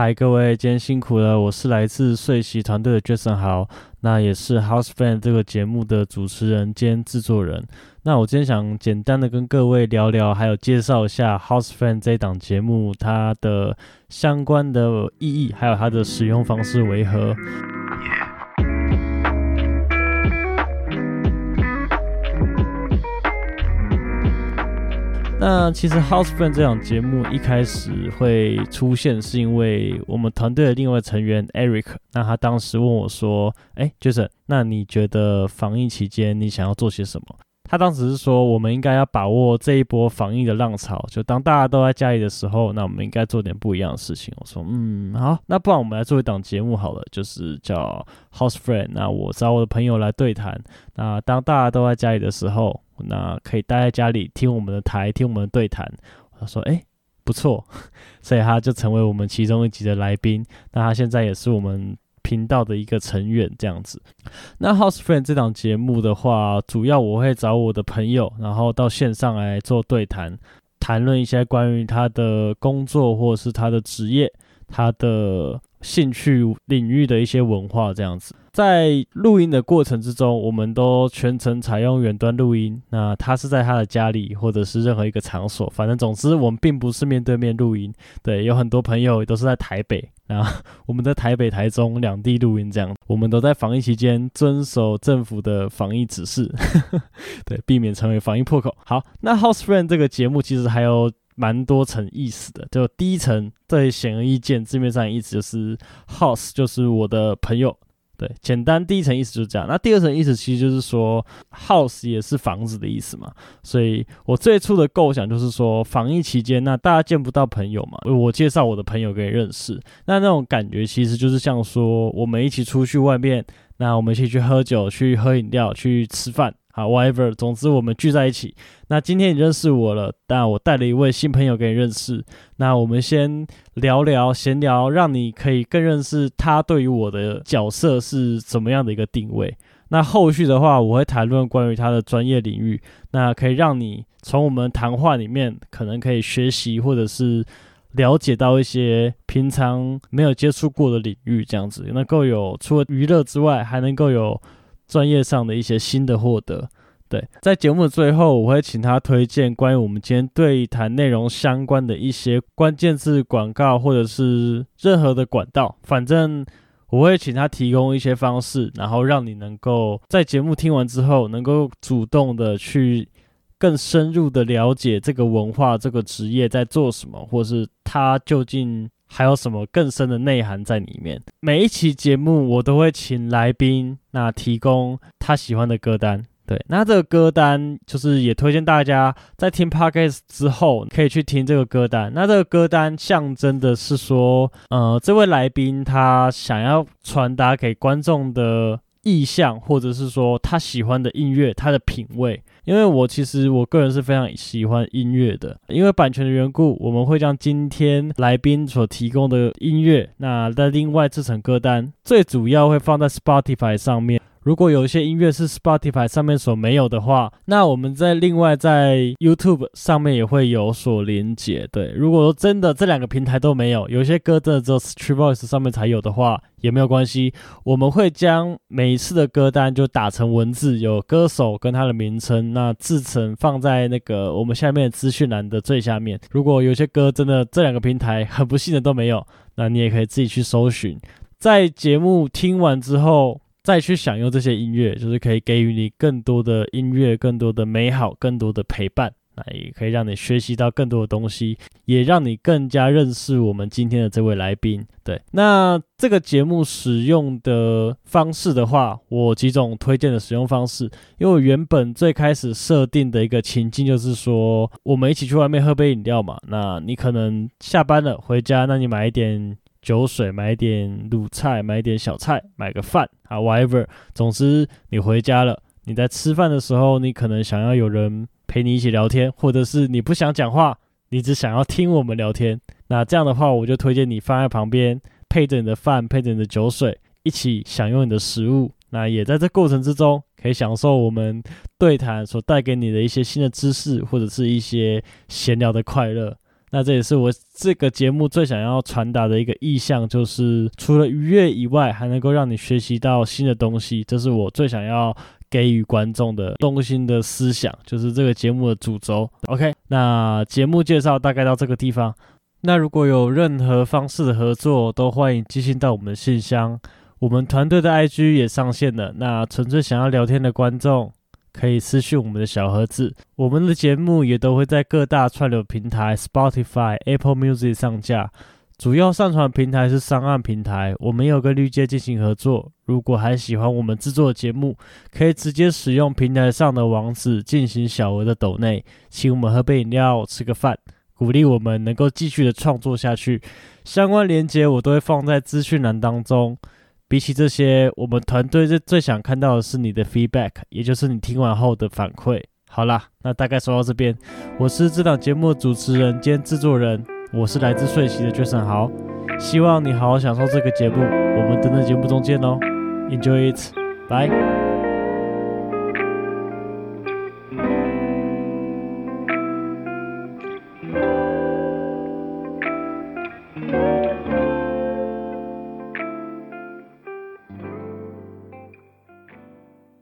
嗨，各位，今天辛苦了。我是来自睡席团队的 Jason 豪，那也是 House Fan 这个节目的主持人兼制作人。那我今天想简单的跟各位聊聊，还有介绍一下 House Fan 这档节目它的相关的意义，还有它的使用方式为何。那其实 House Friend 这档节目一开始会出现，是因为我们团队的另外成员 Eric，那他当时问我说：“哎，Jason，那你觉得防疫期间你想要做些什么？”他当时是说，我们应该要把握这一波防疫的浪潮，就当大家都在家里的时候，那我们应该做点不一样的事情。我说：“嗯，好，那不然我们来做一档节目好了，就是叫 House Friend，。那我找我的朋友来对谈。那当大家都在家里的时候。”那可以待在家里听我们的台，听我们的对谈。他说：“哎，不错。”所以他就成为我们其中一集的来宾。那他现在也是我们频道的一个成员，这样子。那 House Friend 这档节目的话，主要我会找我的朋友，然后到线上来做对谈，谈论一些关于他的工作或者是他的职业，他的。兴趣领域的一些文化这样子，在录音的过程之中，我们都全程采用远端录音。那他是在他的家里，或者是任何一个场所，反正总之我们并不是面对面录音。对，有很多朋友都是在台北，啊，我们在台北、台中两地录音这样。我们都在防疫期间遵守政府的防疫指示，对，避免成为防疫破口。好，那 House Friend 这个节目其实还有。蛮多层意思的，就第一层最显而易见，字面上意思就是 house 就是我的朋友，对，简单第一层意思就是这样。那第二层意思其实就是说 house 也是房子的意思嘛，所以我最初的构想就是说，防疫期间那大家见不到朋友嘛，我介绍我的朋友给你认识，那那种感觉其实就是像说我们一起出去外面，那我们一起去喝酒、去喝饮料、去吃饭。啊，whatever，总之我们聚在一起。那今天你认识我了，但我带了一位新朋友给你认识。那我们先聊聊闲聊，让你可以更认识他对于我的角色是怎么样的一个定位。那后续的话，我会谈论关于他的专业领域，那可以让你从我们谈话里面可能可以学习或者是了解到一些平常没有接触过的领域，这样子能够有除了娱乐之外，还能够有。专业上的一些新的获得，对，在节目的最后，我会请他推荐关于我们今天对谈内容相关的一些关键字广告，或者是任何的管道，反正我会请他提供一些方式，然后让你能够在节目听完之后，能够主动的去更深入的了解这个文化、这个职业在做什么，或是他究竟。还有什么更深的内涵在里面？每一期节目我都会请来宾，那提供他喜欢的歌单。对，那这个歌单就是也推荐大家在听 Podcast 之后可以去听这个歌单。那这个歌单象征的是说，呃，这位来宾他想要传达给观众的意向，或者是说他喜欢的音乐，他的品味。因为我其实我个人是非常喜欢音乐的，因为版权的缘故，我们会将今天来宾所提供的音乐，那在另外制成歌单，最主要会放在 Spotify 上面。如果有一些音乐是 Spotify 上面所没有的话，那我们在另外在 YouTube 上面也会有所连接。对，如果说真的这两个平台都没有，有些歌真的只有 StreetVoice 上面才有的话，也没有关系。我们会将每一次的歌单就打成文字，有歌手跟他的名称，那制成放在那个我们下面资讯栏的最下面。如果有些歌真的这两个平台很不幸的都没有，那你也可以自己去搜寻。在节目听完之后。再去享用这些音乐，就是可以给予你更多的音乐、更多的美好、更多的陪伴，那也可以让你学习到更多的东西，也让你更加认识我们今天的这位来宾。对，那这个节目使用的方式的话，我几种推荐的使用方式，因为我原本最开始设定的一个情境就是说，我们一起去外面喝杯饮料嘛，那你可能下班了回家，那你买一点。酒水，买点卤菜，买点小菜，买个饭啊，whatever。总之，你回家了，你在吃饭的时候，你可能想要有人陪你一起聊天，或者是你不想讲话，你只想要听我们聊天。那这样的话，我就推荐你放在旁边，配着你的饭，配着你的酒水，一起享用你的食物。那也在这过程之中，可以享受我们对谈所带给你的一些新的知识，或者是一些闲聊的快乐。那这也是我这个节目最想要传达的一个意向，就是除了愉悦以外，还能够让你学习到新的东西，这是我最想要给予观众的动心的思想，就是这个节目的主轴。OK，那节目介绍大概到这个地方。那如果有任何方式的合作，都欢迎寄信到我们的信箱。我们团队的 IG 也上线了，那纯粹想要聊天的观众。可以私讯我们的小盒子，我们的节目也都会在各大串流平台，Spotify、Apple Music 上架。主要上传平台是上岸平台，我们有跟绿界进行合作。如果还喜欢我们制作的节目，可以直接使用平台上的网址进行小额的抖内，请我们喝杯饮料、吃个饭，鼓励我们能够继续的创作下去。相关链接我都会放在资讯栏当中。比起这些，我们团队最最想看到的是你的 feedback，也就是你听完后的反馈。好啦，那大概说到这边，我是这档节目的主持人兼制作人，我是来自睡席的 Jason 豪，希望你好好享受这个节目，我们等等节目中见哦，Enjoy it，bye。